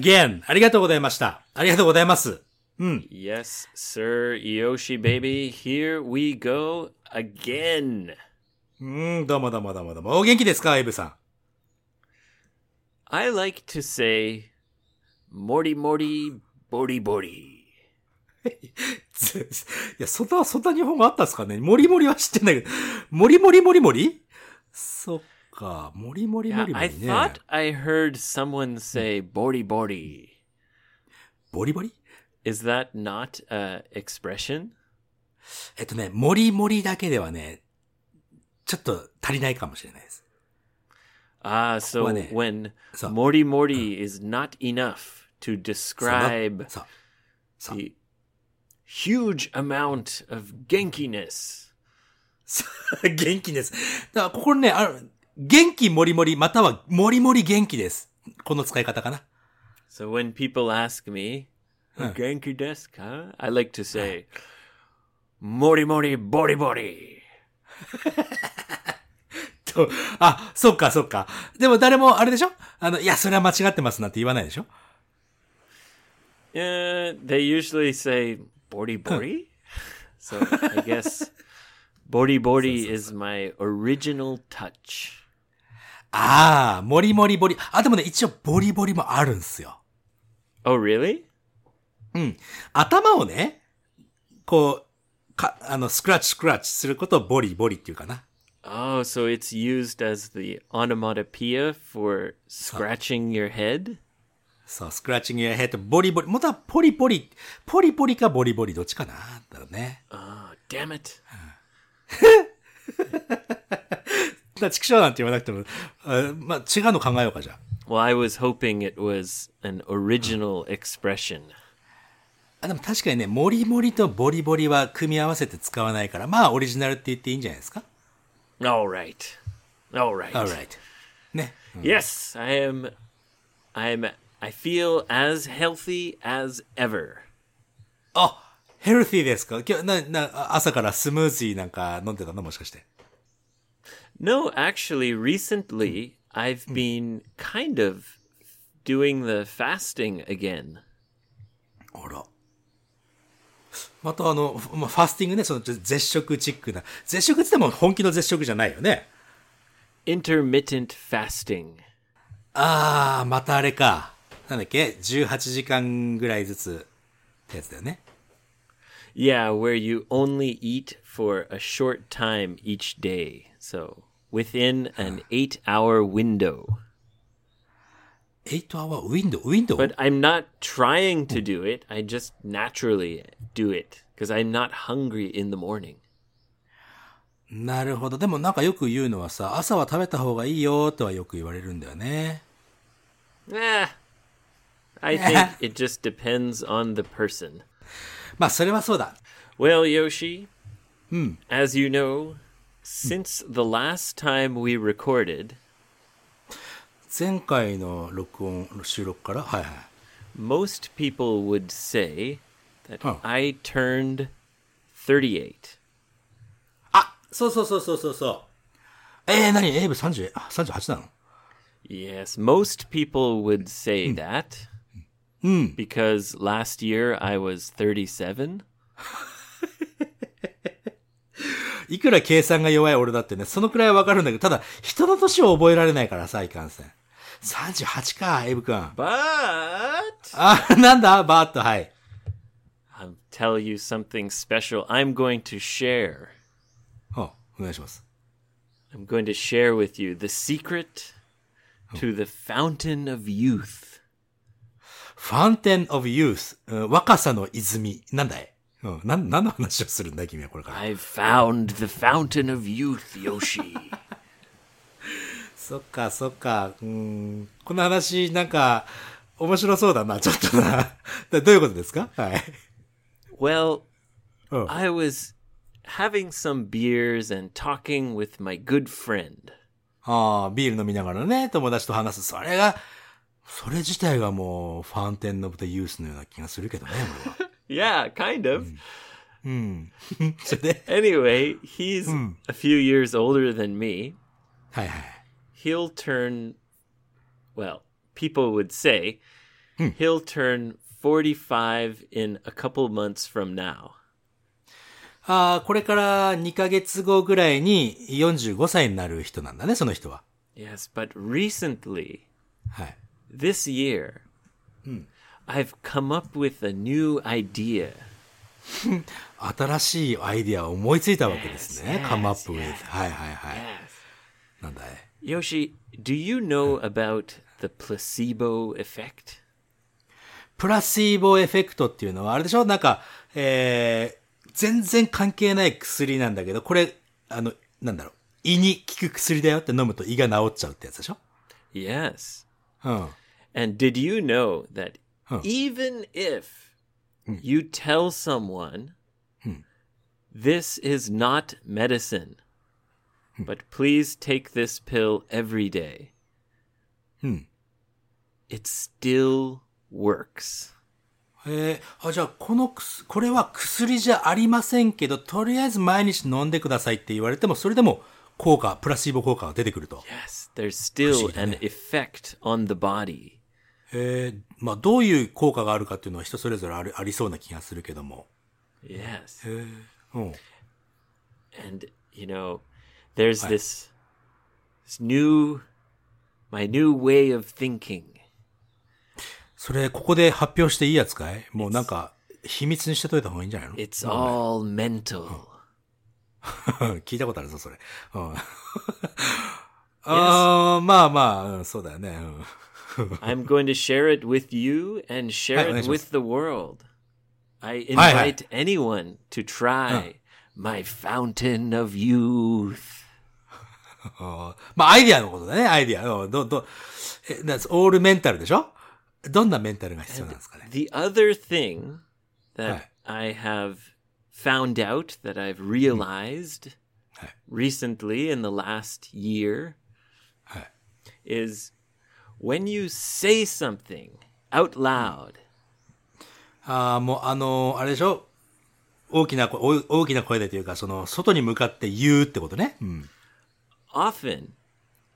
again! ありがとうございました。ありがとうございます。Yes, sir, Yoshi baby. Here we go again. うーん、どうもどうもどうもどうも。お元気ですかエイブさん？I like to say, Morty Morty, Borty Borty. いや、そんな、そんな日本語あったんですかね？モリモリは知ってんだけど。モリモリモリモリ？そっか。モリモリモ Yeah, リモ I リね。thought I heard someone say Borty Borty. ボリボリ Is that not a expression? えっとね、モリモリだけではね、ちょっと足りないかもしれないです。Ah, so Well, eh, when so- Morty Morty is not enough to そうだ describe そう。そう。the huge amount of genkiness. 元気です。だから、ここね、あの、元気もりもり、またはもりもり元気です。この使い方かな。So when people ask me, 元気ですか ?I like to say, もりもり、ボリボリ。あ、そっかそっか。でも誰もあれでしょ?あの、いや、それは間違ってますなんて言わないでしょ? Yeah, they usually say, ボリボリ ?So, I guess, ボリボリ is my original touch. ああ、もりもりボリ。あ、でもね、一応ボリボリもあるんすよ。Oh, really? 頭をね、こう、か、あの、スクラッチスクラッチすることをボリボリっていうかな。Oh, so it's used as the onomatopoeia for scratching your head? そう、スクラッチングやヘッド、ボリボリ。もとはポリポリ、ポリポリかボリボリ、どっちかな？だろうね。Oh, damn it. だ、畜生なんて言わなくても、あまあ、違うの考えようか、じゃあ。Well, I was hoping it was an original expression. あ、でも確かにね、モリモリとボリボリは組み合わせて使わないから、まあ、オリジナルって言っていいんじゃないですか？All right. All right. ?alright. ね。Yes, I am I'm I feel as healthy as ever. あ、ヘルシーですか？今日、な、な、朝からスムージーなんか飲んでたの？もしかして。No, actually recently I've been kind of doing the fasting again. あら。またあの、フまあファスティングね、その絶食チックな。絶食って言っても本気の絶食じゃないよね。 Intermittent fasting. あー、またあれか。なんだっけ ?18 時間ぐらいずつってやつだよね。 Yeah, where you only eat for a short time each day. So, within an 8-hour window. 8 hour ウィンドウ、ウィンドウ But I'm not trying to do it. I just naturally do it because I'm not hungry in the morning. なるほど。でもなんかよく言うのはさ、朝は食べた方がいいよとはよく言われるんだよね。 Eh, I think it just depends on the person. まあそれはそうだ。 Well, Yoshi, as you know, since the last time we recorded, 前回の録音、収録からはいはい。 most people would say that Huh. I turned 38. あそうそうそうそうそうそう。えー、何エイブ30、あ、38なの Yes, most people would say that because last year I was 37. いくら計算が弱い俺だってね、そのくらいはわかるんだけど、ただ、人の年を覚えられないからさ、いかんせん。38か、エイブくん。But あ、なんだバーッと、はい。I'll tell you something special. I'm going to share. あ、お願いします。I'm going to share with you the secret to the fountain of youth. ファンテン・オブ・ユース、うん若さの泉。なんだいうん、なん、何の話をするんだい君はこれから。I've found the fountain of youth, Yoshi. そっか、そっか。うん、この話、なんか、面白そうだな、ちょっとな。だ どういうことですか？はい。well, Oh. I was having some beers and talking with my good friend. ああ、ビール飲みながらね、友達と話す。それが、それ自体がもう、ファンテン・オブ・ザ・ユースのような気がするけどね、俺は。Yeah, kind of. うん。それで、 Anyway, he's a few years older than me. はいはい。 He'll turn, well, people would say he'll turn 45 in a couple months from now. ああ、これから2ヶ月後ぐらいに45歳になる人なんだね、その人は。 Yes, but recently, はい。 this year, I've come up with a new idea. 新しいアイディアを思いついたわけですね。Yes, come up with. yes. はいはいはい。Yes. なんだい？Yoshi, do you know about the placebo effect? プラシーボエフェクトっていうのは、あれでしょ？なんか、えー、全然関係ない薬なんだけど、これ、あの、なんだろう。胃に効く薬だよって飲むと胃が治っちゃうってやつでしょ？Yes. うん。And did you know that Huh. even if you tell someone this is not medicine, but please take this pill every day, it still works. えー、あ、じゃあ、この薬、これは薬じゃありませんけど、とりあえず毎日飲んでくださいって言われても、それでも効果、プラシーボ効果が出てくると。 Yes, there's still Proceed, an yeah. effect on the body. えー、まあ、どういう効果があるかっていうのは人それぞれありありそうな気がするけども。Yes. うん。and you know there's this, this new my new way of thinking それ、ここで発表していいやつかい？もうなんか、秘密にしてといた方がいいんじゃないの？It's all mental 聞いたことあるぞ、それ。うん。あーまあまあ、うんそうだよね。うん。i'm going to share it with you and share Hi, it nice with the world i Hi, hi. invite anyone to try my fountain of youth まあ、アイディアのことだね、アイディア。うんど、ど、え、that's all メンタルでしょどんなメンタルが必要なんですかね the other thing that Hi. i have found out that i've realized Hi. recently in the last year はい。 is when you say something out loud, ああ、もうあのあれでしょ大きな声、大大きな声でというか、その、外に向かって言うってことね。うん。 often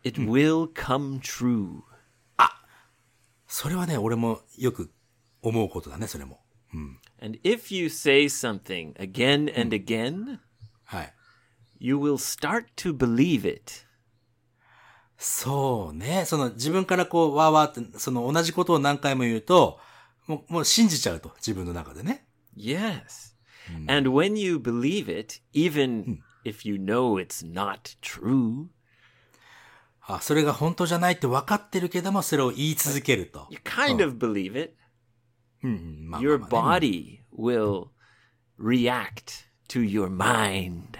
it will come true. それはね、俺もよく思うことだね、それも。 And if you say something again and again, はい。 you will start to believe it. そうね。その自分からこう、わーわーって、その同じことを何回も言うと、もう、もう信じちゃうと、自分の中でね。Yes. And when you believe it, even if you know it's not true, あ、それが本当じゃないって分かってるけども、それを言い続けると。you kind of believe it. Your body will react to your mind.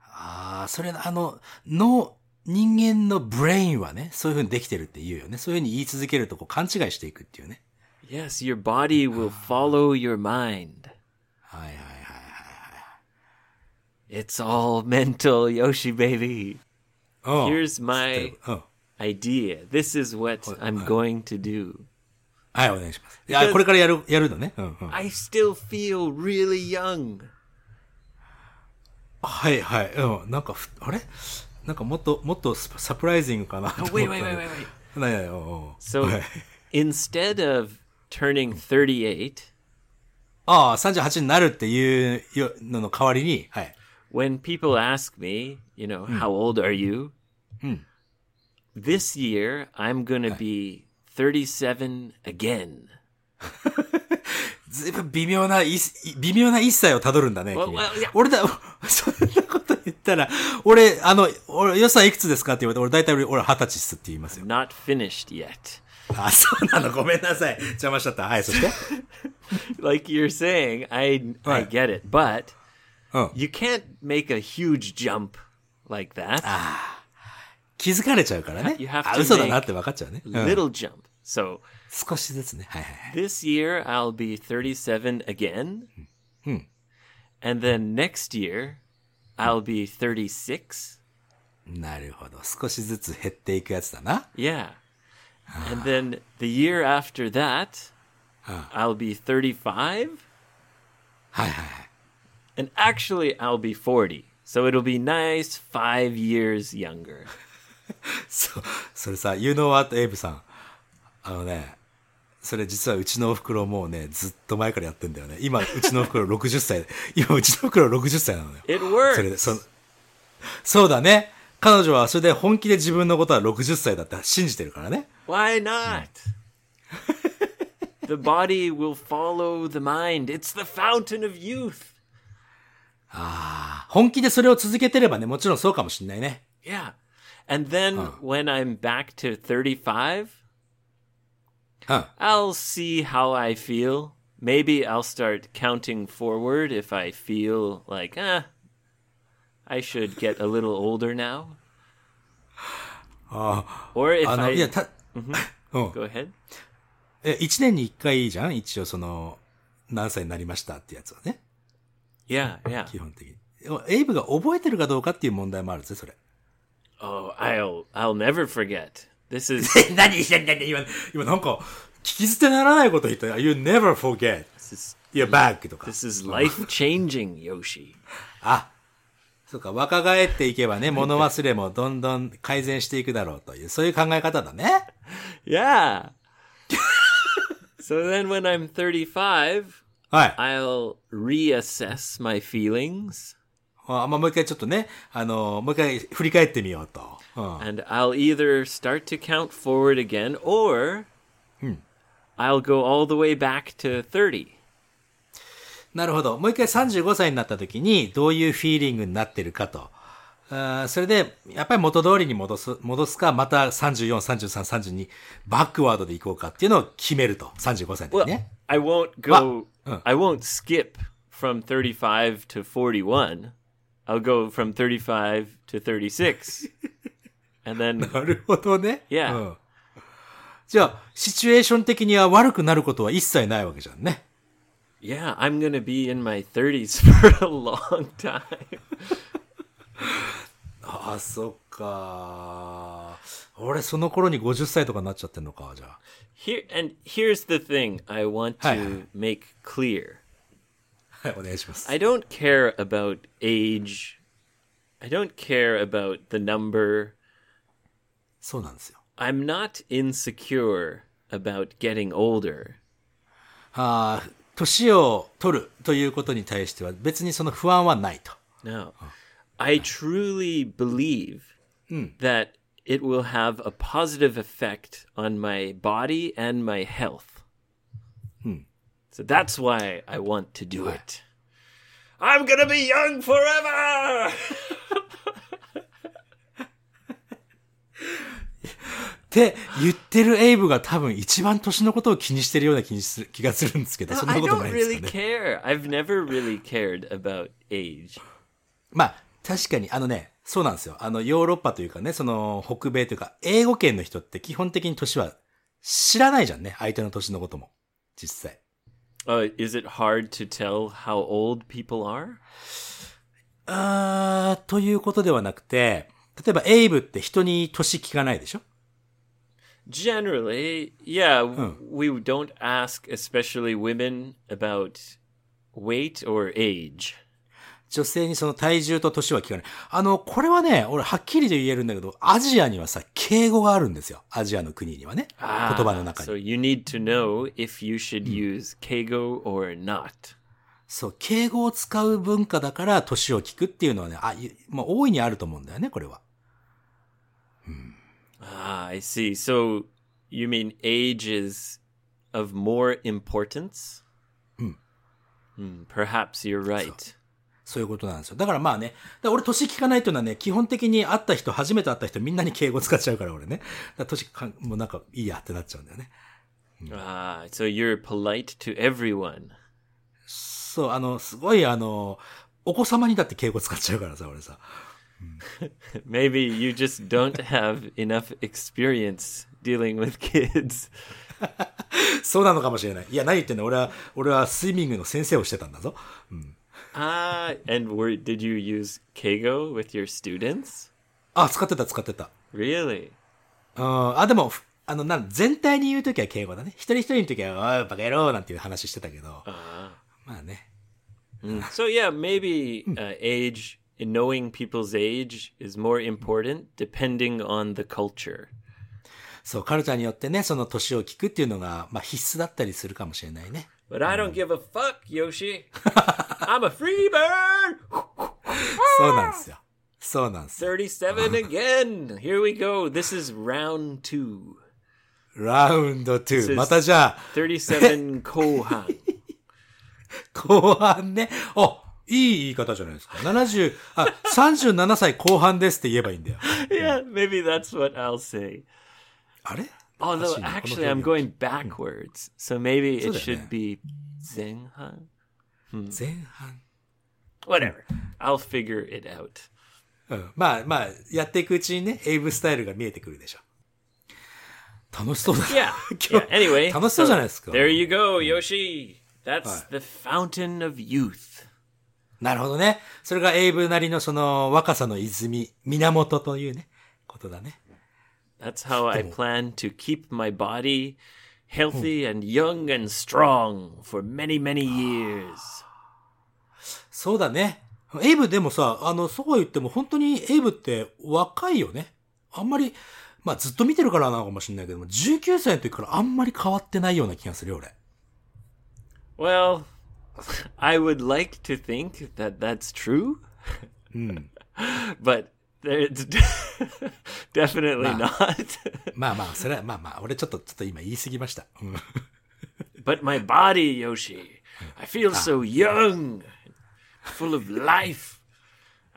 ああ、それ、あの、脳、人間のブレインはね、そういう風にできてるって言うよね。そういう風に言い続けるとこう勘違いしていくっていうね。Yes, your body will follow your mind. はいはいはい。It's all mental, Yoshi baby. うん Here's my うん。idea. This is what I'm going to do. はい、お願いします。いや、これからやる、やるのね。うんうん。I still feel really young. はいはい。うん。なんかふ、あれなんかもっと、もっとスサプライズングかなと思った。Wait, wait, wait, wait, wait. なんうん So はい instead of turning 38, ああ、38になるっていうよのの代わりに、はい。when people ask me, you know, how old are you? This year, I'm to be 37 again. ずいぶん微妙な、い微妙な一歳をたどるんだね。Well, 君 well, yeah. 俺だ、言ったら、俺、あの、俺、予算いくつですかって言われて、俺大体俺、俺二十歳っすって言いますよ。Not finished yet. あ、そうなの、ごめんなさい。邪魔しちゃった。はい、そして。Like you're saying, I I get it, but うん。you can't make a huge jump like that. 気づかれちゃうからね You。have to あ、嘘だなって分かっちゃうね。うん Little jump. So 少しずつね。はいはいはい。this year I'll be 37 again. And then next year I'll be 36. なるほど。少しずつ減っていくやつだな。 Yeah. And then the year after that, Ah. I'll be 35. はいはいはい。 And actually, I'll be 40. So it'll be nice five years younger. そう、それさ、You know what, エイブさん。あのね、 それ実はうちのお袋もうね、ずっと前からやってんだよね。今、うちのお袋60歳。今、うちのお袋60歳なのよ。It works. それで、そ、そうだね。彼女はそれで本気で自分のことは60歳だって信じてるからね。Why not? the body will follow the mind. It's the fountain of youth. 本気でそれを続けてればね、もちろんそうかもしんないね。Yeah. And then when I'm back to 35, うん。I'll see how I feel. Maybe I'll start counting forward if I feel like, ah, I should get a little older now. Or if あの、I いや、た、うん。go ahead. え、1年に1回いいじゃん一応その、何歳になりましたってやつはね。Yeah, yeah. 基本的に。エイブが覚えてるかどうかっていう問題もあるぜ、それ。Oh, I'll I'll never forget. This is 何何何今、今なんか、聞き捨てならないこと言ったよ。You never forget is your bag とか。this is life changing, Yoshi. あ、そうか、若返っていけばね、物忘れもどんどん改善していくだろうという、そういう考え方だね。Yeah. so then when I'm 35, はい。I'll reassess my feelings あまあ、もう一回ちょっとね、あの、もう一回振り返ってみようと。うん。and I'll either start to count forward again or I'll go all the way back to 30. なるほど。もう一回35歳になった時に、どういうフィーリングになってるかと。あーそれで、やっぱり元通りに戻す、戻すか、また34、33、32、バックワードで行こうかっていうのを決めると。35歳の Well, 時ね。I won't go uh. I won't skip from 35 to 41. I'll go from 35 to 36. And then なるほどね。Yeah. うん。じゃあ、シチュエーション的には悪くなることは一切ないわけじゃんね。yeah, I'm to be in my 30s for a long time. ああ、そっか。俺、その頃に50歳とかになっちゃってんのか、じゃあ。Here and here's the thing I want Hi. to make clear. はい、お願いします。I don't care about age. I don't care about the number. そうなんですよ。 I'm not insecure about getting older. ああ、年を取るということに対しては別にその不安はないと。 No. I truly believe that it will have a positive effect on my body and my health. So that's why I want to do it. I'm going to be young forever! って言ってるエイブが多分一番年のことを気にしてるような気にする気がするんですけど、そんなことないです really かね。care. I've never really cared about age. まあ、確かに、あのね、そうなんですよ。あの、ヨーロッパというかね、その、北米というか、英語圏の人って基本的に年は知らないじゃんね。相手の年のことも。実際。Uh, is it hard to tell how old people are? あー、ということではなくて、例えばエイブって人に年聞かないでしょ？Generally, yeah, w we don't ask, especially women, about weight or age. 女性にその体重と年は聞かない。あの、これはね、俺はっきりと言えるんだけど、アジアにはさ、敬語があるんですよ。アジアの国にはね。言葉の中 So に。you need to know if you should use keigo or not. そう、敬語を使う文化だから年を聞くっていうのはね、あ、いまあ、大いにあると思うんだよね、これは。Ah, I see. So you mean age is of more importance? Hmm, perhaps you're right. そういうことなんですよ。だからまあね、俺年聞かないというのはね、基本的に会った人、初めて会った人みんなに敬語使っちゃうから俺ね。だ年かん、もうなんかいいやってなっちゃうんだよね。Ah, so you're polite to everyone. そう、あの、すごいあの、お子様にだって敬語使っちゃうからさ、俺さ。Maybe you just don't have enough experience dealing with kids. そうなのかもしれない。いや、何言ってんの俺は、俺はスイミングの先生をしてたんだぞ。Ah, and were did you use keigo with your students? あ、使ってた、使ってた。Really? うんあ、でも、ふあの、なん、全体に言うときは敬語だね。一人一人のときは、おい、バカ野郎なんていう話してたけど。Uh, まあね。so yeah, maybe uh, age, knowing people's age is more important depending on the culture. そう、カルチャーによってね、その年を聞くっていうのが、まあ必須だったりするかもしれないね。But I don't give a fuck, Yoshi. I'm a free bird. そうなんですよ。そうなんですよ。37 again. Here we go. This is round two. ラウンド is- 2。またじゃあ、37 Kohan. 後半ね。あ、いい言い方じゃないですか。70、あ、37歳後半ですって言えばいいんだよ。yeah, maybe that's what I'll say. あれ Although actually I'm 表 going backwards. So maybe it should be Zenhan. 現前半。Whatever. I'll figure it out. うん。まあまあ、やっていくうちにね、エイブスタイルが見えてくるでしょ。楽しそうだ。Yeah. 今 yeah. 日 Anyway, 楽しそうじゃないですか。there you go, Yoshi. That's the fountain of youth. なるほどね。それがエイブなりのその若さの泉、源というね、ことだね。That's how I plan to keep my body healthy and young and strong for many, many years. そうだね。エイブでもさ、あの、そうは言っても本当にエイブって若いよね。あんまり、まあずっと見てるからなのかもしれないけども、19歳の時からあんまり変わってないような気がするよ、俺。Well, I would like to think that that's true. but it's definitely not. まあまあ、それはまあまあ、俺ちょっと、ちょっと今言い過ぎました。うん but my body, Yoshi, I feel so young, full of life.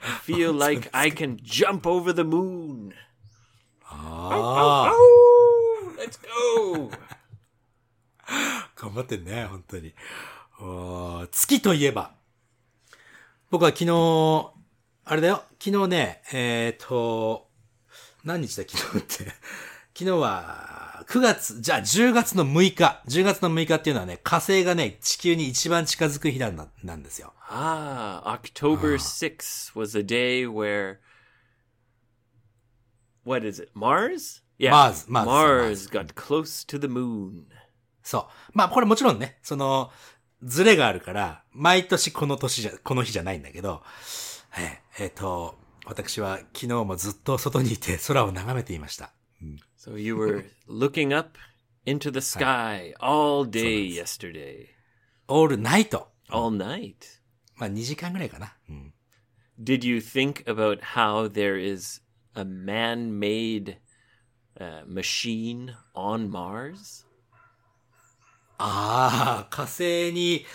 I feel like I can jump over the moon. ああ、 Oh, let's go. 頑張ってんね、本当に。 月といえば、僕は昨日、あれだよ、昨日ね、えっ、と、何日だ昨日って。昨日は、9月、じゃあ10月の6日。10月の6日っていうのはね、火星がね、地球に一番近づく日なんだなんですよ。Ah, October 6th was a day where. What is it? Mars? Yeah. Mars, Mars, Mars got close to the moon. そう。まあ、これもちろんね、その、ズレがあるから、毎年この年じゃ、この日じゃないんだけど、えっ、えーと、私は昨日もずっと外にいて空を眺めていました。So you were looking up into the sky all day yesterday, オールナイト。all night. まあ、2時間ぐらいかな。うん。Did you think about how there is a man made uh, machine on Mars? ああ、火星に、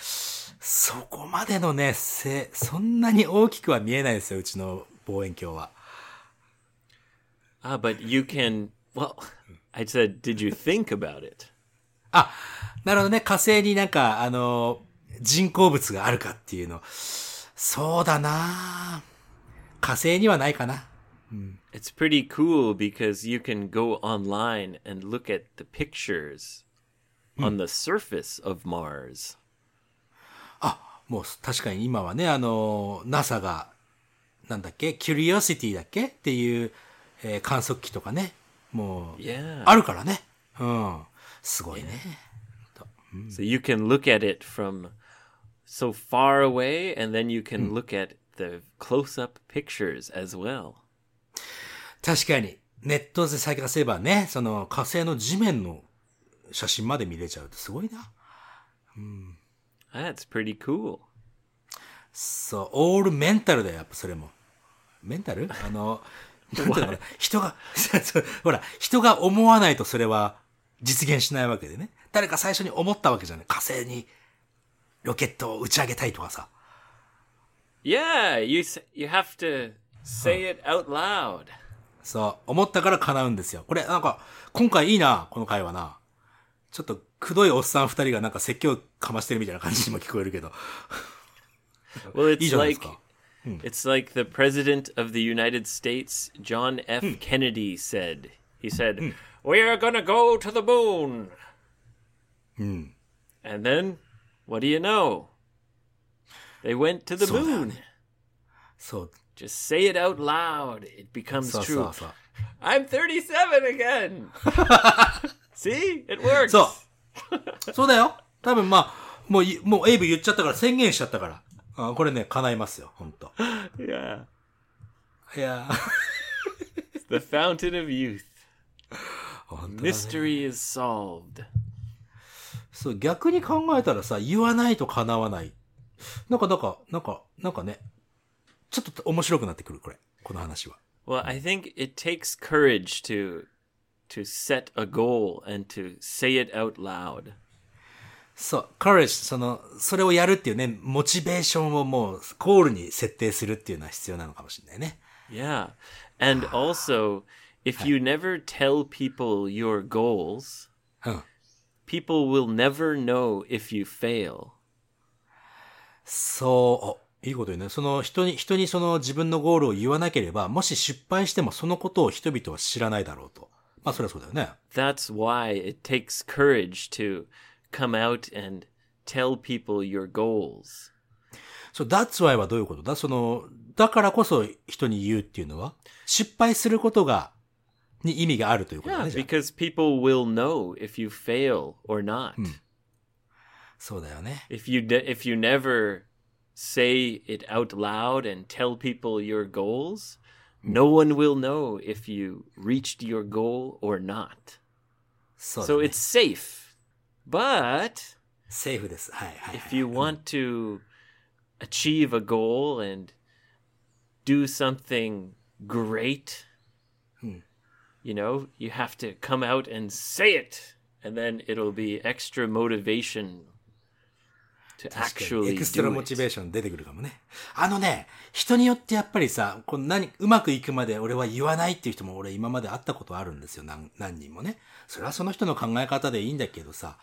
そこまでのね、せ、そんなに大きくは見えないですよ、うちの望遠鏡は。Ah, but you can. Well, I said, did you think about it? あ、なるほどね、火星になんか、あの、人工物があるかっていうの。そうだな火星にはないかな。It's pretty cool because you can go online and look at the pictures on the surface of Mars. もう確かに今はね、あの、NASA が、なんだっけ、Curiosity だっけっていう、えー観測機とかね、もう.あるからね。うん。すごいね。So you can look at it from so far away and then you can look at the close up pictures as well. 確かに、ネットで探せばね、その火星の地面の写真まで見れちゃうってすごいな。That's pretty cool. そう、オールメンタルだよ、やっぱそれも。メンタルあの、なんていうの人が、ほら、人が思わないとそれは実現しないわけでね。誰か最初に思ったわけじゃない。火星にロケットを打ち上げたいとかさ。Yeah, you you have to say it out loud. そう、思ったから叶うんですよ。これ、なんか、今回いいな、この回はな。ちょっと、くどいおっさん二人がなんか説教かましてるみたいな感じにも聞こえるけど。Well, it's like か。it's like the president of the United States, John F. Kennedy said. He said, "We are to go to the moon." And then what do you know? They went to the So moon. そう、Just say it out loud. It becomes true. I'm 37 again. See? It works. そう。そうだよ。多分まあ、もうい、もうエイブ言っちゃったから宣言しちゃったから。あこれね、叶いますよ、ほんと。Yeah. いやー The fountain of youth. Mystery is solved. そう、逆に考えたらさ、言わないと叶わない。なんか、なんか、なんか、なんかね、ちょっと面白くなってくる、これ。この話は。Well, I think it takes courage to to set a goal and to say it out loud. そう、courage、その、それをやるっていうね、モチベーションをもう、ゴールに設定するっていうのは必要なのかもしれないね。Yeah. And also, if you never tell people your goals, うん。people will never know if you fail. そう、あいいこと言うね。その人に、人にその自分のゴールを言わなければ、もし失敗してもそのことを人々は知らないだろうと。まあそれはそうだよね。That's why it takes courage to come out and tell people your goals. そう、that's why はどういうことだその、だからこそ人に言うっていうのは、失敗することが、に意味があるということだ Yeah, ね。じゃあ because people will know if you fail or not. そうだよね。If you if you never say it out loud and tell people your goals, no one will know if you reached your goal or not. そうだ、ね。 So it's safe. But セーフです。はいはい、はい。 if you want to achieve a goal and do something great, you know, you have to come out and say it, and then it'll be extra motivation to actually エクストラモチ.ベーション出てくるかもね。あのね、人によってやっぱりさ、こう何、うまくいくまで俺は言わないっていう人も俺今まで会ったことあるんですよ。何、何人もね。それはその人の考え方でいいんだけどさ、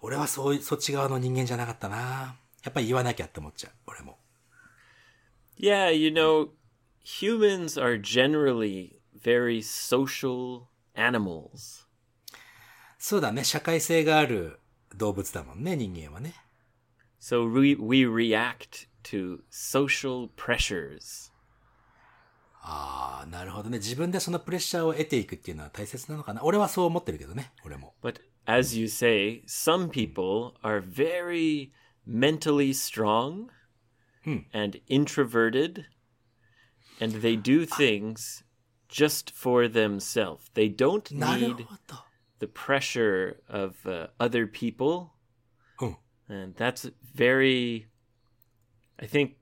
俺はそう、そっち側の人間じゃなかったな。やっぱり言わなきゃって思っちゃう。俺も。Yeah, you know, humans are generally very social animals. そうだね。社会性がある動物だもんね、人間はね。So we, we react to social pressures. ああ、なるほどね。自分でそのプレッシャーを得ていくっていうのは大切なのかな。俺はそう思ってるけどね。俺も。 But as you say, some people are very mentally strong and introverted, and they do things just for themselves. They don't なる need ほど。 the pressure of uh, other people. うん。And that's very, I think,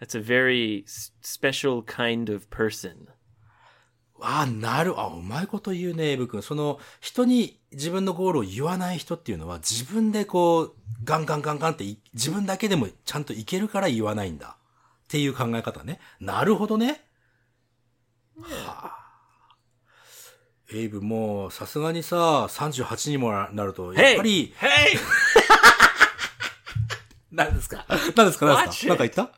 that's a very special kind of person. ああ、なる、あ、うまいこと言うね、エイブ君。その、人に自分のゴールを言わない人っていうのは、自分でこう、ガンガンガンガンってい、自分だけでもちゃんといけるから言わないんだ。っていう考え方ね。なるほどね。はあ。エイブもう、さすがにさ、38にもなると、やっぱり、hey! 何ですか？何ですか？何ですか？なんか言った？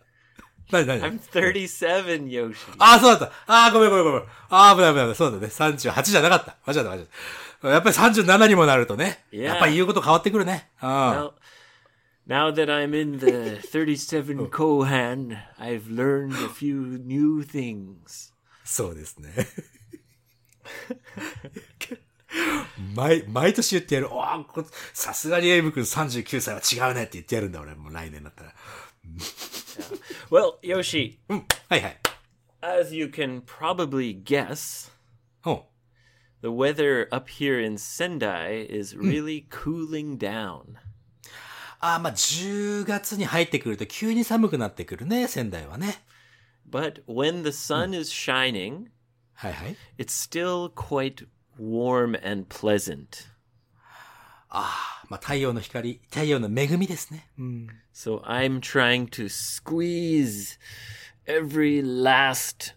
何何 I'm 37, Yoshi. ああ、そうだった。ああ、ごめんごめんごめん。ああ、危ない危ない。そうだね。38じゃなかった。間違った間違った。やっぱり37にもなるとね。Yeah. やっぱり言うこと変わってくるね。うん。Well, now that I'm in the 37 Kohan, I've learned a few new things. そうですね。毎、毎年言ってやる。おーこさすがにエイブ君39歳は違うねって言ってやるんだ、俺。もう来年だったら。Well, Yoshi, うん。はいはい。as you can probably guess, うん。the weather up here in Sendai is really cooling down. ああ、まあ、10月に入ってくると急に寒くなってくるね、仙台はね。But when the sun is shining, はいはい。 it's still quite warm and pleasant. ああ、まあ、太陽の光、太陽の恵みですね。うん。 So I'm trying to squeeze every last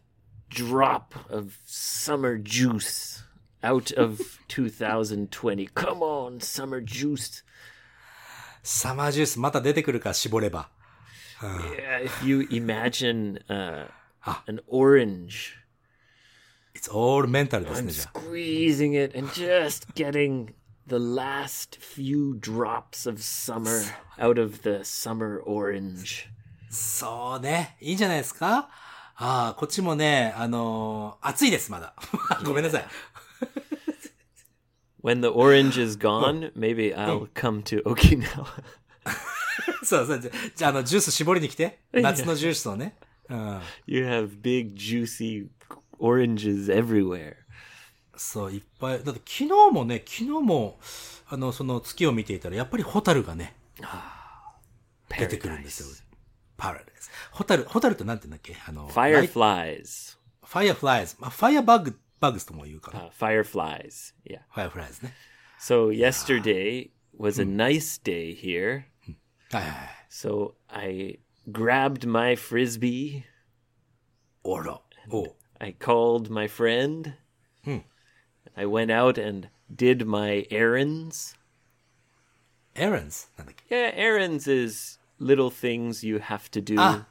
drop of summer juice out of 2020. Come on, summer juice. サマージュースまた出てくるか、絞れば。 Yeah, if you imagine uh, Ah. an orange, It's all mental です I'm ね、じゃあ。squeezing it and just getting the last few drops of summer out of the summer orange. そうね。いいんじゃないですかああ、こっちもね、あのー暑いです、まだ。ごめんなさい。When the orange is gone, maybe I'll come to Okinawa. そうそう、じゃじゃあ、あの、ジュース絞りに来て。夏のジュースをね。うん。you have big, juicy oranges everywhere. そう、いっぱい。だって昨日もね、昨日も、あの、その月を見ていたら、やっぱりホタルがね、出てくるんですよ。パラダイス。ホタル、ホタルってなんて言うんだっけ？あの、Fireflies. ファイアフライズ。まあ、ファイアバグ、バグスとも言うかな。Uh, fireflies. Yeah. ファイアフライズね。So yesterday was a nice day here. はいはいはい。So I grabbed my frisbee. おら。おう I called my friend. I went out and did my errands. エランズなんだっけ Yeah, errands is little things you have to do. あ、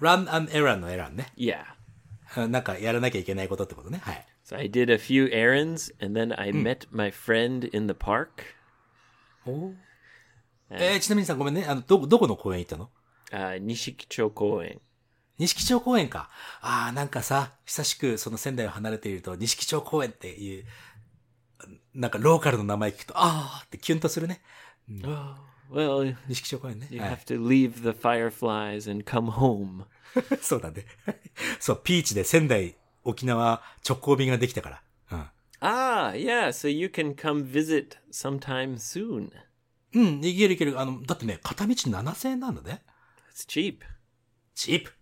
ランアンエランのエランね。 Yeah. うんなんかやらなきゃいけないことってことね。はい。 So I did a few errands and then I met my friend in the park. おえーちなみにさ、ごめんね。あの、ど、どこの公園行ったの Uh, Nishikicho Koen. 錦町公園か。ああ、なんかさ、久しくその仙台を離れていると、錦町公園っていう、なんかローカルの名前聞くと、ああってキュンとするね。Oh, well, 錦町公園ね。you はい have to leave the fireflies and come home. そうだね。そう、ピーチで仙台、沖縄直行便ができたから。うん。Ah, yeah, so you can come visit sometime soon. うん、いけるいける。あの、だってね、片道7000円なんだね。It's cheap. チープ。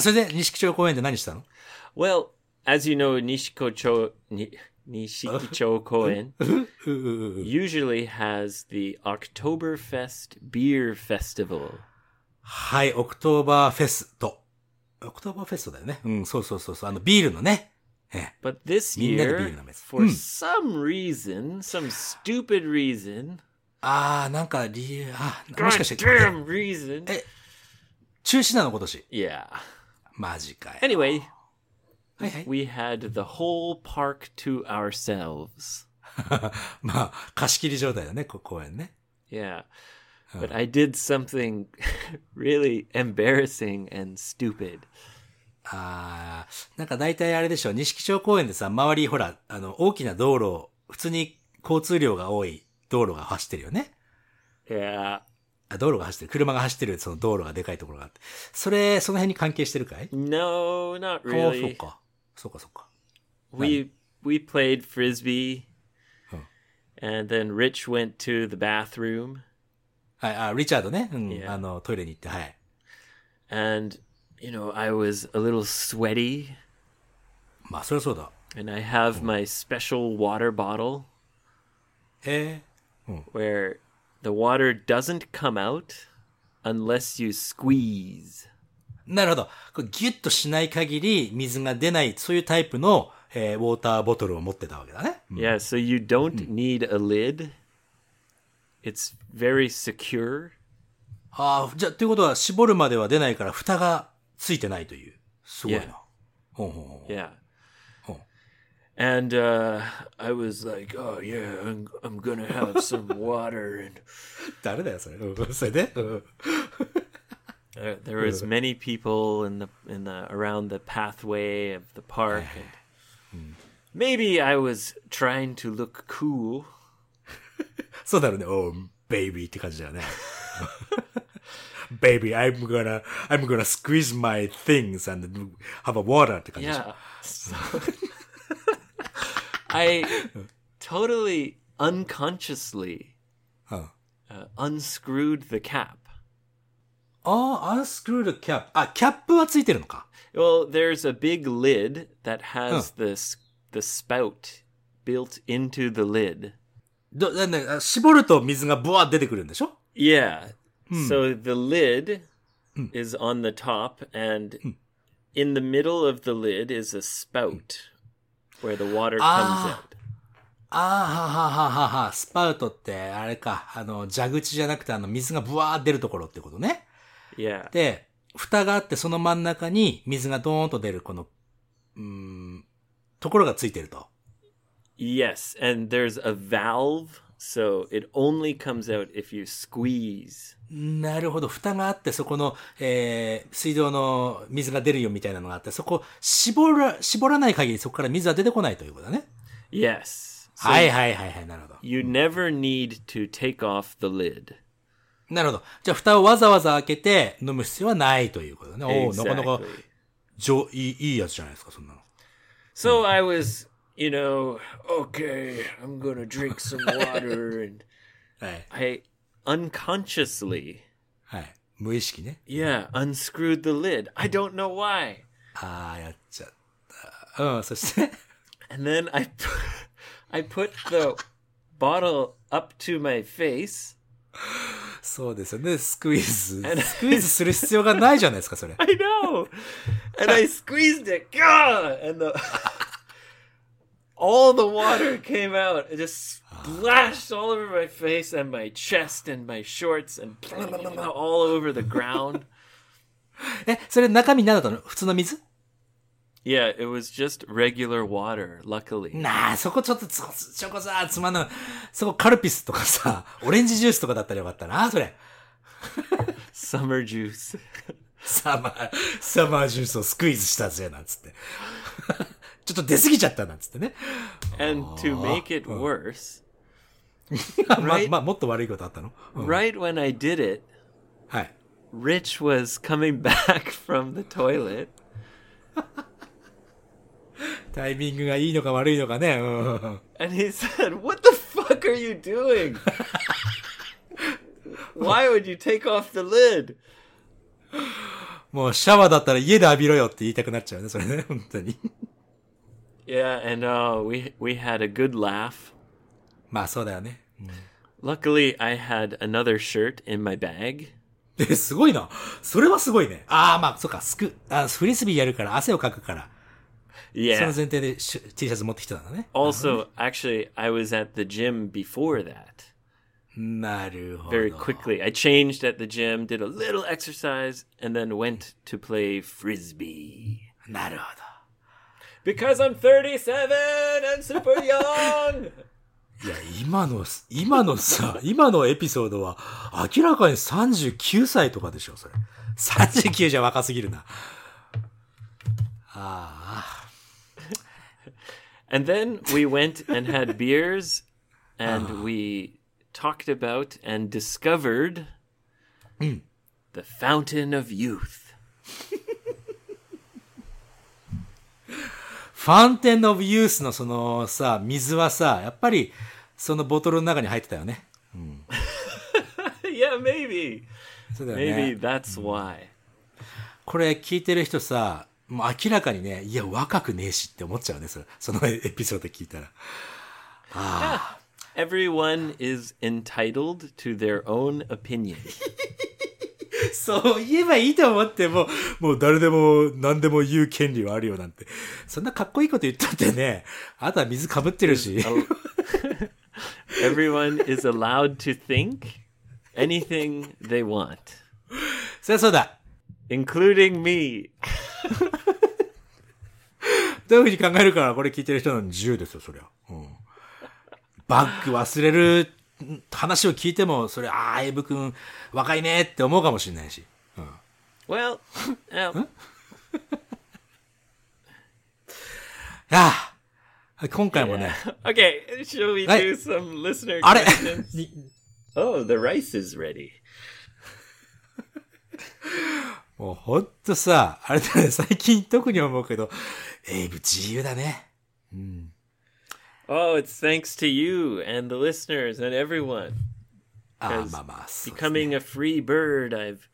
それで、錦町公園で何したの Well, as you know, Nishikocho Ni, Nishikicho Koen うううう usually has the Oktoberfest beer festival. はい、オクトーバーフェスト。オクトーバーフェストだよね。うん、そうそうそうそう。あの、ビールのね。ええ But this year, for some reason, some stupid reason, あー、なんか理由、あー、もしかして、goddamn reason, 中止なの今年。yeah. マジかよ。Anyway, はいはい。we had the whole park to ourselves. まあ、貸し切り状態だね、こ公園ね。Yeah. But I did something really embarrassing and stupid. あー、なんか大体あれでしょ、錦町公園でさ、周りほら、あの、大きな道路、普通に交通量が多い道路が走ってるよね。Yeah. あ、道路が走ってる、車が走ってる、その道路がでかいところがあって。それ、その辺に関係してるかい No, not ああ、そう really. か。そうか、そうか。 We we played frisbee. Huh. And then Rich went to the bathroom はい、あ、リチャードね。うん、 Yeah. あの、トイレに行って、はい。 and you know, I was a little sweaty まあ、そりゃそうだ。 and I have my special water bottle へえ。 where the water doesn't come out unless you squeeze. なるほど。これギュッとしない限り水が出ない、そういうタイプの、えーウォーターボトルを持ってたわけだね。Yeah, so you don't need a lid. It's very secure. ああ、じゃあ、ということは、絞るまでは出ないから、蓋がついてないという。すごいな。Yeah. ほうほうほう Yeah. Oh. And uh, I was like, "Oh yeah, I'm, I'm gonna have some water." And 誰だよ、それ。うんそれで、うん uh, there was many people in the in the around the pathway of the park. And maybe I was trying to look cool. そうだろうね。おう、ベイビーって感じだよね。Baby, I'm gonna, I'm gonna squeeze my things and have a water って感じでしょ。 Yeah. So I totally unconsciously うん uh, unscrewed the cap. ああ、アンスクルールキャップ。あ、キャップはついてるのか。 Well, there's a big lid that has this the spout built into the lid. ど、なんだ、あ絞ると水がブワー出てくるんでしょ Yeah. So the lid is on the top and in the middle of the lid is a spout Where the water comes Ah. out. ああ、ははははは、スパウトって、あれか、あの、蛇口じゃなくて、あの、水がブワー出るところってことね。Yeah. で、蓋があって、その真ん中に水がドーンと出る、この、うーん、ところがついてると。Yes, and there's a valve So it only comes out if you squeeze. なるほど。蓋があって、そこの、えー、水道の水が出るよみたいなのがあって、そこ、絞ら、絞らない限りそこから水は出てこないということだね。Yes. So はいはいはいはい、なるほど。you never need to take off the lid. なるほど。じゃあ、蓋をわざわざ開けて飲む必要はないということだね。おおなかなか Exactly. 上、いい、いいやつじゃないですか、そんなの。So I was, you know, okay, I'm gonna drink some water, and はい。 I unconsciously, はい。無意識ね。 yeah, unscrewed the lid. I don't know why. ああ、やっちゃった。うん、そして、 And then I, pu- I put the bottle up to my face. そうですよね。スクイーズ。スクイーズする必要がないじゃないですか、それ。 I know, and I squeezed it, Gah! and the all the water came out. It just splashed all over my face and my chest and my shorts and all over the ground. え、それ中身何だったの普通の水 Yeah, it was just regular water, luckily. なあ、そこちょっとつ、ちょこさ、つまんない。そこカルピスとかさ、オレンジジュースとかだったらよかったな、それ。 Summer juice. サマー、サマージュースをスクイーズしたぜ、なんつって。 ちょっと出過ぎちゃった、なんつってね。And to make it worse, ま.まあ、もっと悪いことあったの、うん right when I did it, はい。Rich was coming back from the toilet タイミングがいいのか悪いのかね。うん。and he said, What the fuck are you doing? Why would you take off the lid? もうシャワーだったら家で浴びろよって言いたくなっちゃうね、それね、本当に。Yeah, and uh, we we had a good laugh. まあそうだよね。 Luckily, I had another shirt in my bag. え、すごいな。それはすごいね。ああ、まあ、そっか、スク、あフリスビーやるから汗をかくから。その Yeah. 前提でシュ T シャツ持ってきてたんだね。 Also, actually, I was at the gym before that. なるほど。 Very quickly, I changed at the gym, did a little exercise, and then went to play frisbee. なるほ Because I'm 37 and super young. ど。いや、今の、今のさ、今のエピソードは、明らかに39歳とかでしょ、それ。39じゃ若すぎるな。あ And then we went and had beers, and we talked about and discovered the fountain of youth. ファンテンオブユースのそのさ、水はさ、やっぱり、そのボトルの中に入ってたよね。yeah, maybe. そうだよ Maybe ね。that's why. これ聞いてる人さ、もう明らかにね、いや、若くねえしって思っちゃうね、それ。そのエピソード聞いたら。Everyone is entitled to their own opinion. そう言えばいいと思っても、もう誰でも何でも言う権利はあるよなんて。そんなかっこいいこと言ったってね、あとは水かぶってるし。Everyone is allowed to think anything they want, そりゃそうだ。including me. どういうふうに考えるからこれ聞いてる人の自由ですよ、そりゃ。うん。バッグ忘れる話を聞いても、それ、ああ、エイブ君若いねって思うかもしれないし。Well, uh, ああ、今回もね、okay, shall we do some listener あれ questions? に Oh, the rice is ready. もうほんとさ、あれだね、最近特に思うけど、エイブ自由だね。Oh, it's thanks to you and the listeners and everyone. ああ、 Because まあまあ、そうですね Becoming a free bird, I've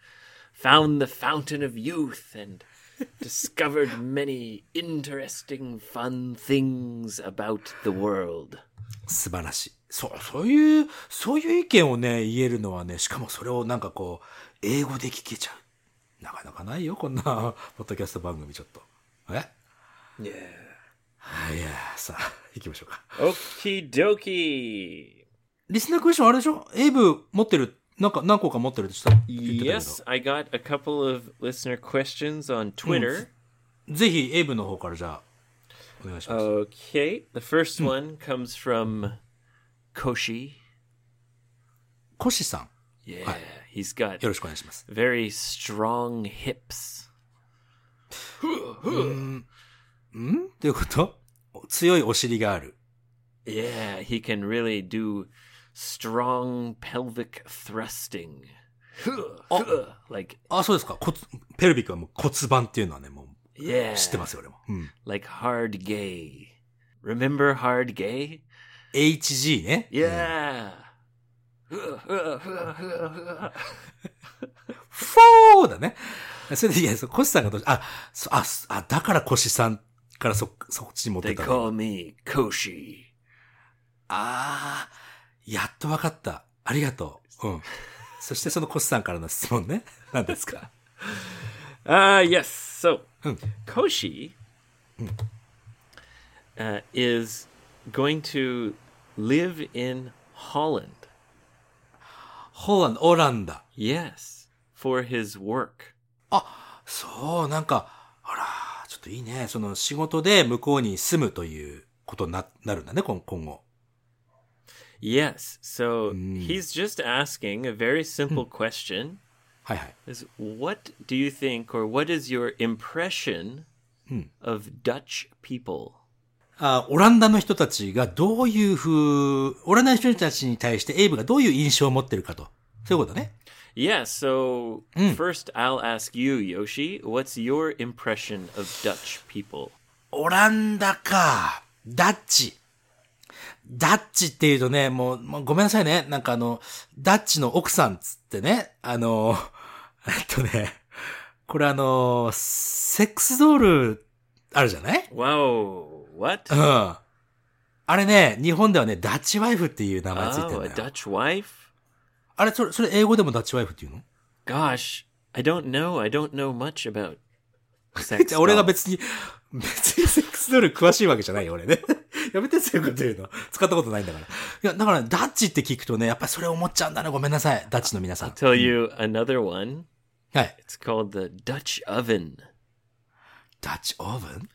found the fountain of youth and discovered many interesting, fun things about the world. 素晴らしい。そう、そういう、そういう意見をね、言えるのはね、しかもそれをなんかこう、英語で聞けちゃう。なかなかないよ、こんな、ポッドキャスト番組ちょっと。え Yeah. はいや、さあ、 行きましょうか。Okie dokie. リスナークエスチョンあれでしょエイブ持ってる、なんか何個か持ってるって言ってた言ってた Yes, I got a couple of listener questions on Twitter. けど。ぜひ、エイブの方からじゃあ、お願いします。Okay, the first one comes from Koshi. コシさん。Yeah, Hi. he's got よろしくお願いします。very strong hips. どういうこと強いお尻がある。Yeah, he can really do strong pelvic thrusting. like あ、そうですか。骨、ペルビックはもう骨盤っていうのはね、も yeah, う知ってますよ、俺も。うん。like hard gay. Remember hard gay? HG ね。Yeah. フォーだね。それで、いや、コシさんがどうし、あ、そあ、すあ、だからコシさんからそ、そっちに持って they ったの？call me Koshi. ああ、やっとわかった。ありがとう。うん。そしてそのコシさんからの質問ね。何ですか？Ah, yes. So, Hmm. Koshi uh, is going to live in Holland. ホーランド、オランダ。Yes, for his work. あ、そう、なんか、あら、いいね。その仕事で向こうに住むということにな,なるんだね、今,今後。オランダの人たちがどういうふう、オランダの人たちに対してエイブがどういう印象を持ってるかと。そういうことね。Yeah. So first, I'll ask you, Yoshi. What's your impression of Dutch people? オランダか。ダッチ。ダッチっていうとね、もう、もうごめんなさいね。なんかあの、ダッチの奥さんつってね、あの、えっとね、これあの、セックスドールあるじゃない？Whoa! What? うん。あれね、日本ではね、ダッチワイフっていう名前ついて Oh, る a んだよ。Dutch wife? あれ、それ、それ英語でもダッチワイフっていうの？Gosh, I don't know. I don't know much about sex. 俺が.別に、別にセックスドール詳しいわけじゃないよ、俺ね。やめてそういうこと言うの。使ったことないんだから。いや、だから、ダッチって聞くとね、やっぱりそれ思っちゃうんだね。ごめんなさい。ダッチの皆さん。Tell you another one. はい。It's called the Dutch oven. ダッチオーブン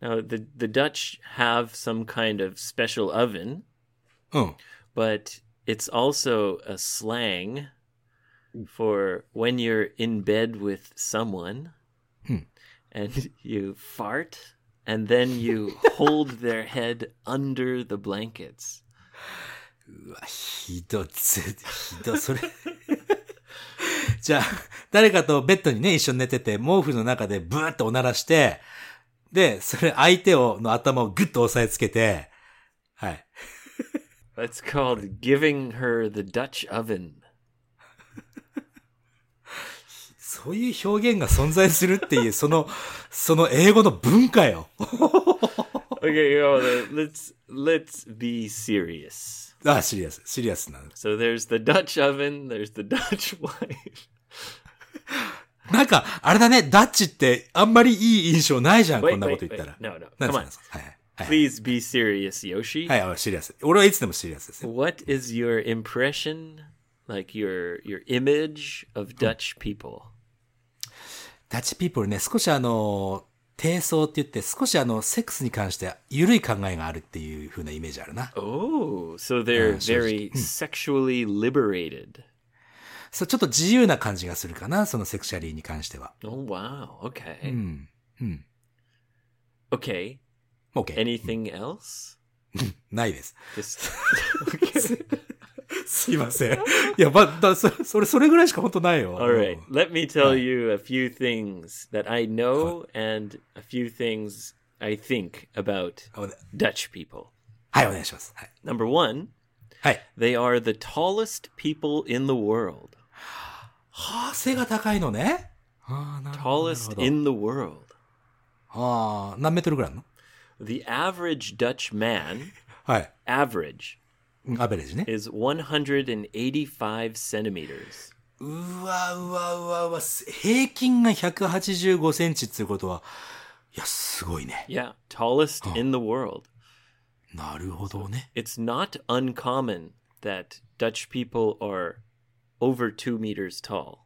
Now, the the Dutch have some kind of special oven, うん。but it's also a slang for when you're in bed with someone and you fart and then you hold their head under the blankets. うわ、ひど、ぜ、ひど、それ。じゃあ、誰かとベッドにね、一緒に寝てて、毛布の中でブーっておならして、で、それ相手を、の頭をグッと押さえつけて、はい。 That's called giving her the Dutch oven. そういう表現が存在するっていう、その、その英語の文化よ。Okay, let's let's be serious. あ、シリアス、シリアスなの。So there's the Dutch oven, there's the Dutch wife. なんか、あれだね、ダッチってあんまりいい印象ないじゃん、Wait, こんなこ wait, と言ったら wait.。No, no. なん Come で.すか。はい Please be serious, Yoshi. はい、はい、シリアス。俺はいつでもシリアスですよ。What is your impression, like your your image of Dutch people? ダッチピープルね、少しあの、低層って言って、少しあの、セックスに関して緩い考えがあるっていう風なイメージあるな。Oh, so they're Uh, very sexually liberated. そう、ちょっと自由な感じがするかな、そのセクシャリーに関しては。Oh wow. Okay. うん。うん。Okay. OK。 Anything else? ないです。 Just okay. すいません。いや、まだ、そそれ、それぐらいしか本当ないよ。 All right. Let me tell you a few things that I know and a few things I think about おね Dutch people. はい、お願いします。はい。 Number one, はい。 they are the tallest people in the world. はあ、背が高いのね。ああ、なるほど。なる Tallest ほど in the world. ああ、何メートルぐらいあるの The average Dutch man, はい。average, うんアベレージね。is 185 centimeters. うわうわうわうわ、平均が185センチっていうことは、いや、すごいね。Yeah, tallest in the world. なるほどね。It's not uncommon that Dutch people are over two meters tall.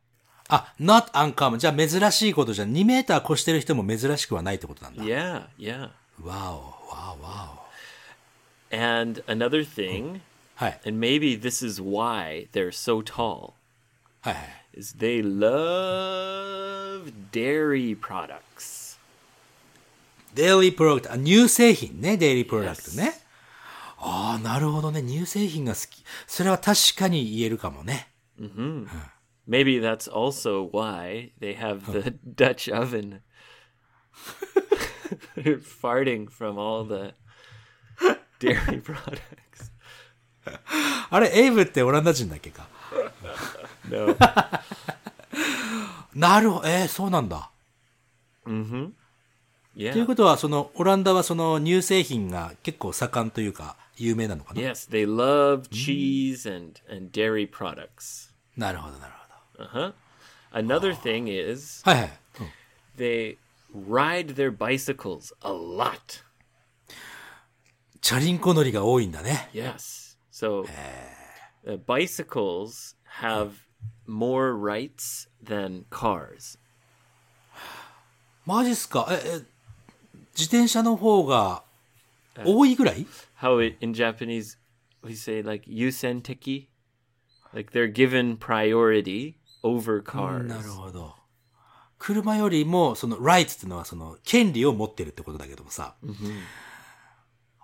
あ、not uncommon. じゃあ珍しいことじゃ、2メーター越してる人も珍しくはないってことなんだ。Yeah, yeah. わお、わお、わ And another thing はい。 and maybe this is why they're so tall, はいはい。 is they love dairy products. デイリープロダクト、あ、乳製品ね、デイリープロダクトね。ああ、なるほどね。乳製品が好き。それは確かに言えるかもね。 Maybe that's also why they have the Dutch oven. They're farting from all the dairy products. あれ、エイブってオランダ人だっけか。No. なるほど。えー、そうなんだ。Yeah. ということは、その、オランダはその乳製品が結構盛んというか、有名なのかな Yes, they love cheese and, and dairy products. なるほど、なるほど。Uh huh. Another thing is はいはい。うん they ride their bicycles a lot. チャリンコ乗りが多いんだね。 Yes. So uh, bicycles have more rights than cars. マジっすかえ、え、自転車の方が多いぐらい How it, in Japanese we say like yusenteki, like they're given priority over cars. なるほど。 車よりも、その、ライツっていうのは、その、権利を持ってるってことだけどもさ。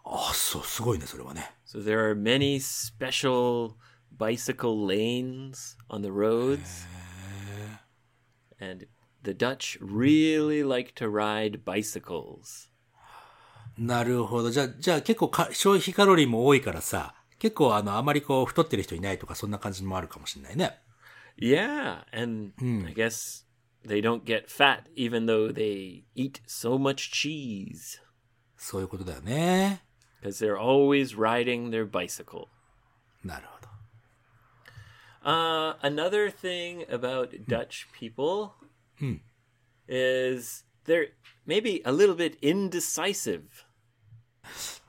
ああ、そう、すごいね、それはね。So there are many special bicycle lanes on the roads. And the Dutch really like to ride bicycles. なるほど。じゃあ、じゃあ結構か消費カロリーも多いからさ、結構あの、あまりこう、太ってる人いないとか、そんな感じもあるかもしれないね。Yeah, and I guess they don't get fat even though they eat so much cheese そういうことだよね。 because they're always riding their bicycle. なるほど。 Uh, another thing about Dutch people is they're maybe a little bit indecisive.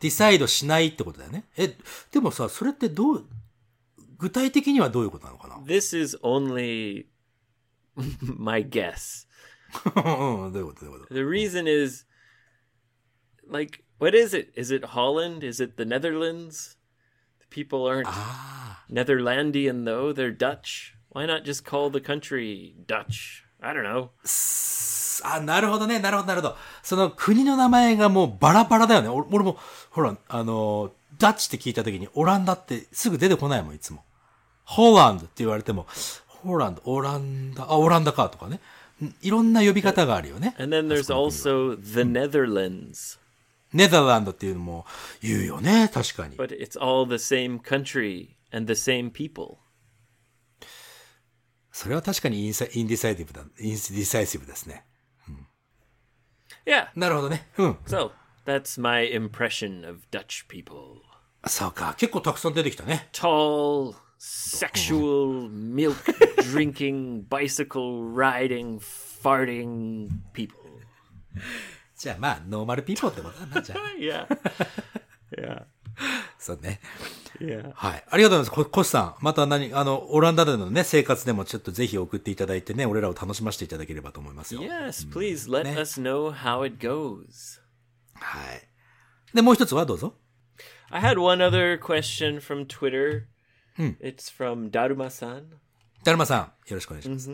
ディサイドしないってことだよね。え、でもさ、それってどう、具体的にはどういうことなのかな This is only my guess. The reason is like what is it? Is it Holland? Is it the Netherlands? The people aren't Netherlandian though, they're Dutch. Why not just call the country Dutch? I don't know. あ、なるほどね、なるほど、なるほど。その国の名前がもうバラバラだよね。俺俺も、ほら、あの、ダッチって聞いた時にオランダってすぐ出てこないもん、いつも。ホーランドって言われても、ホーランド、オランダ、あ、オランダかとかね。んいろんな呼び方があるよね。And then there's also the Netherlands, ネザーランドっていうのも言うよね、確かに。but it's all the same country and the same people. それは確かにインサインディサイティブだ、インディサイシブですね。Yeah. なるほどね。うん。So, that's my impression of Dutch people. そうか。結構たくさん出てきたね。tall, sexual milk drinking bicycle riding farting people じゃあまあ normal people ってことだなじいやいやそうねいやはい。ありがとうございます。コシさん。また何、あの、オランダでのね、生活でもちょっとぜひ送っていただいてね、俺らを楽しませていただければと思いますよ。Yes, please let us know how it goes. はい。で、もう一つはどうぞ。I had one other question from Twitter. It's from Daruma-san. だるまさん、よろしくお願いします。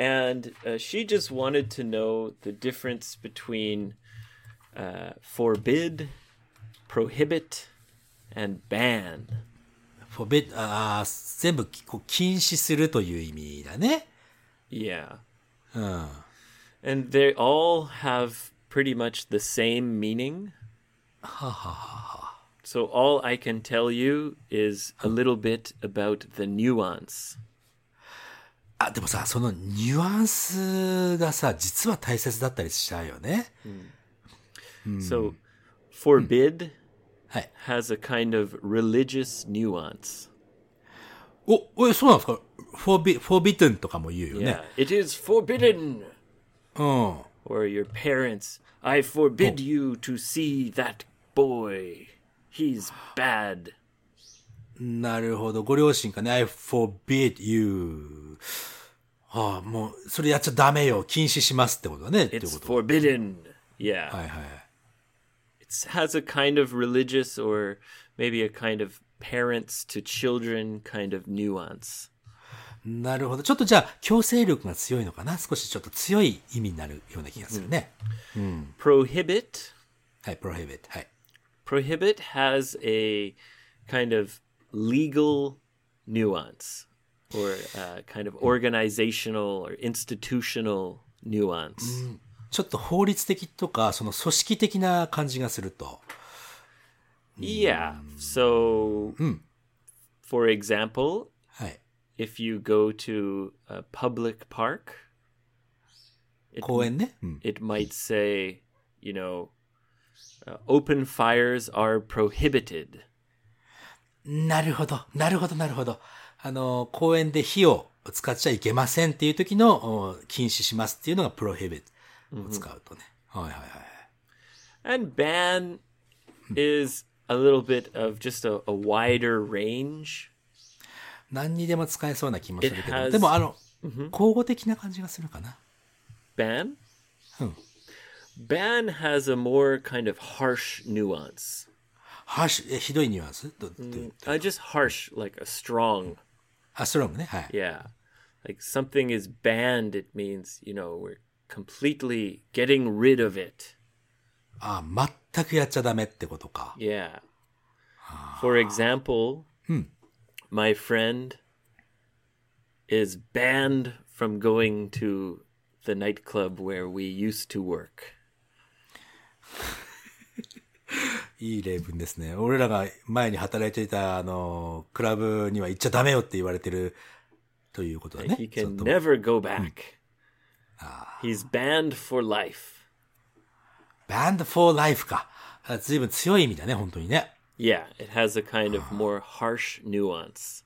And uh, she just wanted to know the difference between uh, forbid, prohibit, and ban. フォベあー全部こう禁止するという意味だね。 Yeah. うん。 And they all have pretty much the same meaning. So all I can tell you is a little bit about the nuance. あ、でもさ、そのニュアンスがさ、実は大切だったりしちゃうよね。 So forbid はい。 has a kind of religious nuance. お、え、そうなんですかフォービ、フォービトンとかも言うよ Yeah. ね。 It is forbidden. うん。 Or your parents, I forbid you to see that boy. He's bad. なるほど。ご両親かね。I forbid you. ああ、もう、それやっちゃダメよ。禁止しますってことだね。っていう It's こと。 forbidden. Yeah. はいはい。 It has a kind of religious or maybe a kind of parents to children kind of nuance. なるほど。ちょっとじゃあ、強制力が強いのかな少しちょっと強い意味になるような気がするね。 Prohibit はい、プロヘビット。はい。 prohibit has a kind of legal nuance or uh, kind of organizational or institutional nuance. ちょっと法律的とか、その組織的な感じがすると。 Yeah. So, for example, はい。 if you go to a public park, it, 公園ね。うん。 it might say, you know, uh, open fires are prohibited. なるほど。なるほど、なるほど。あの、公園で火を使っちゃいけませんっていう時の、お禁止しますっていうのがプロヘビットを使うとね。はいはいはい。And ban is a little bit of just a, a wider range. 何にでも使えそうな気もするけど。でもあの、交互的な感じがするかな。Ban? Hmm. Ban has a more kind of harsh nuance. ハッシュ、え、ひどいニュアンスどど Uh, just harsh, like a strong. あ、ストロングね。はい。 Yeah. Like something is banned, it means, you know, we're completely getting rid of it. あ、全くやっちゃダメってことか。 Yeah. For example, my friend is banned from going to the nightclub where we used to work. いい例文ですね。俺らが前に働いていた、あの、クラブには行っちゃダメよって言われてるということだね。He そ can の never go back. He's banned for life. band for life か。あ随分強い意味だね、本当にね。Yeah, it has a kind of more harsh nuance.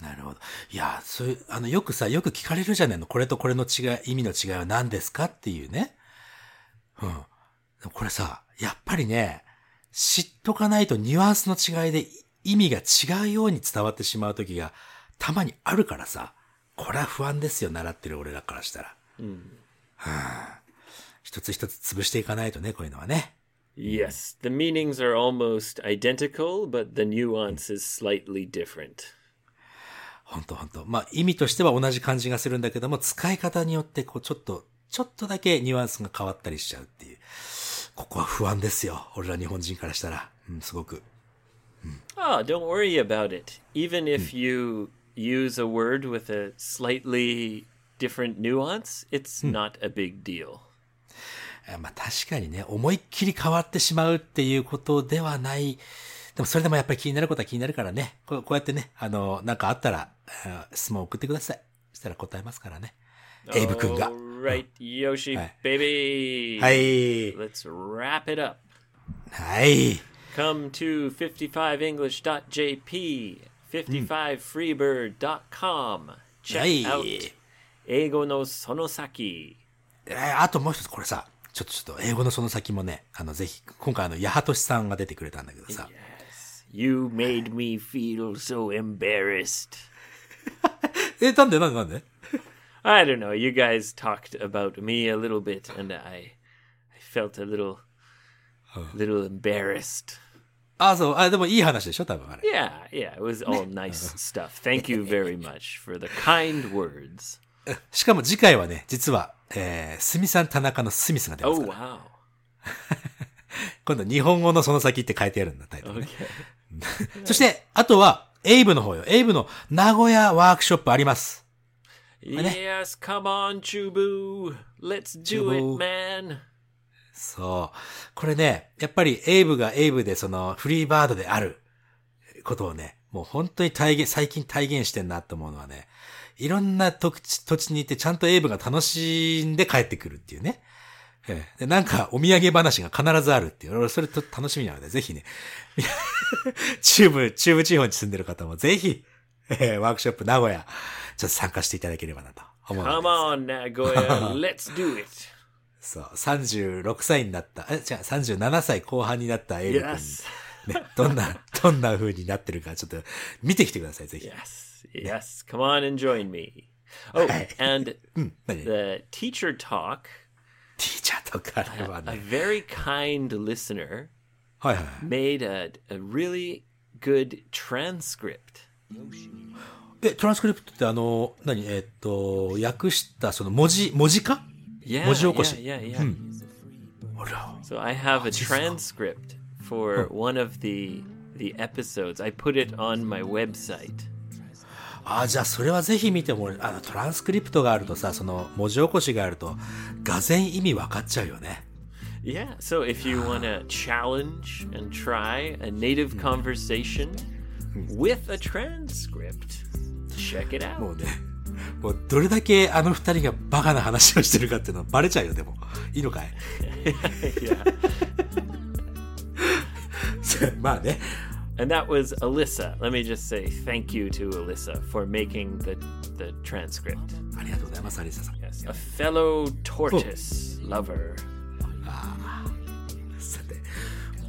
なるほど。いや、そういう、あの、よくさ、よく聞かれるじゃないの。これとこれの違い、意味の違いは何ですかっていうね。うん。これさ、やっぱりね、知っとかないとニュアンスの違いで意味が違うように伝わってしまう時がたまにあるからさ、これは不安ですよ、習ってる俺らからしたら。はあ一つ一つ潰していかないとね、こういうのはね。Yes, the meanings are almost identical, but the nuance is slightly different. ほんとほんと。まあ意味としては同じ感じがするんだけども、使い方によってこうちょっと、ちょっとだけニュアンスが変わったりしちゃうっていう。ここは不安ですよ。俺ら日本人からしたら。うん、すごく。Oh, don't worry about it. Even if you use a word with a slightly different nuance, it's not a big deal. えまあ確かにね、思いっきり変わってしまうっていうことではない。でもそれでもやっぱり気になることは気になるからね。こうこうやってね、あの、なんかあったら、あ質問送ってください。そしたら答えますからね。エイブ君が。Right, Yoshi, Hi. baby. はい。Let's wrap it up. はい。Come to 55english.jp, 55freebird.com. Check out 英語のその先。えーあともう一つこれさ、ちょっとちょっと英語のその先もね、あのぜひ、今回あの、八幡さんが出てくれたんだけどさ、You made me feel so embarrassed. え、なんでなんでなんで I don't know. You guys talked about me a little bit, and I, I felt a little, little embarrassed. あ、そう、あ、でもいい話でしょ多分あれ。Yeah, yeah. It was all nice stuff. Thank you very much for the kind words. しかも次回はね、実は、えー、スミさん田中のスミスが出ます Oh から。wow. 今度日本語のその先って書いてあるんだ、タイトルね。Okay. そして、あとは、エイブの方よ。エイブの名古屋ワークショップあります。Yes, come on, Chubu. Let's do Chubu. it, man. そう。これね、やっぱりエイブがエイブでそのフリーバードであることをね、もう本当に体現、最近体現してんなと思うのはね、いろんな土地土地に行ってちゃんとエイブが楽しんで帰ってくるっていうね。ええでなんかお土産話が必ずあるっていう。俺それと楽しみなので、ぜひね、中部、中部地方に住んでる方もぜひ、えーワークショップ名古屋、ちょっと参加していただければなと思うので Come on, Nagoya. Let's do it. そう、36歳になった、え、じゃあ37歳後半になったエイブ君 Yes. ね、どんな、どんな風になってるか、ちょっと見てきてください、ぜひ。Yes. Yes. Come on and join me. Oh, and the teacher talk, ィーチャーとかあれば a ね。very kind listener はいはい。made a, a really good transcript. え、トランスクリプトってあの、何えーっと、訳したその文字、文字化 Yeah, 文字起こし。yeah, yeah, yeah. あら。So I have a transcript for one of the the episodes. I put it on my website. あじゃあそれはぜひ見てもらえあの、トランスクリプトがあるとさ、その文字起こしがあると、がぜん意味分かっちゃうよね。Yeah, so if you want to challenge and try a native conversation with a transcript. もうね、もうどれだけあの二人がバカな話をしてるかっていうのバレちゃうよ、でも。いいのかい？Yeah. まあね。And that was Alyssa. Let me just say thank you to Alyssa for making the the transcript. ありがとうございます、アリサさん。Yes, a fellow tortoise lover. さて。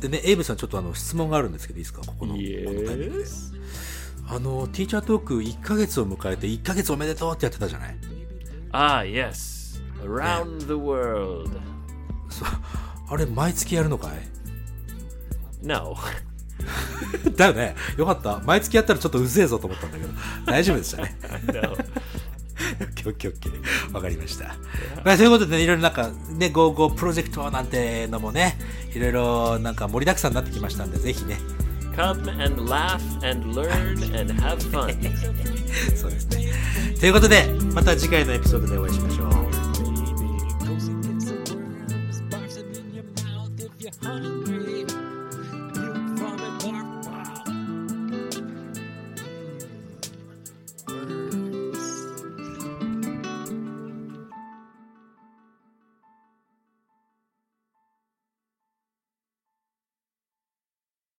でね、エイブさんちょっとあの質問があるんですけどいいですか？ここの。このタイミングで Yes. あの、ティーチャートーク1ヶ月を迎えて1ヶ月おめでとうってやってたじゃない？Ah, yes. Around the world. そう。あれ、毎月やるのかい？No. だよね。よかった。毎月やったらちょっとうぜえぞと思ったんだけど、大丈夫でしたね。no. オッケーオッケー。わかりました。まあ、ということでね、いろいろなんか、ね、ゴーゴープロジェクトなんてのもね、いろいろなんか盛りだくさんになってきましたんで、ぜひね、Come and laugh and learn and have fun. そうですね。ということで、また次回のエピソードでお会いしましょう。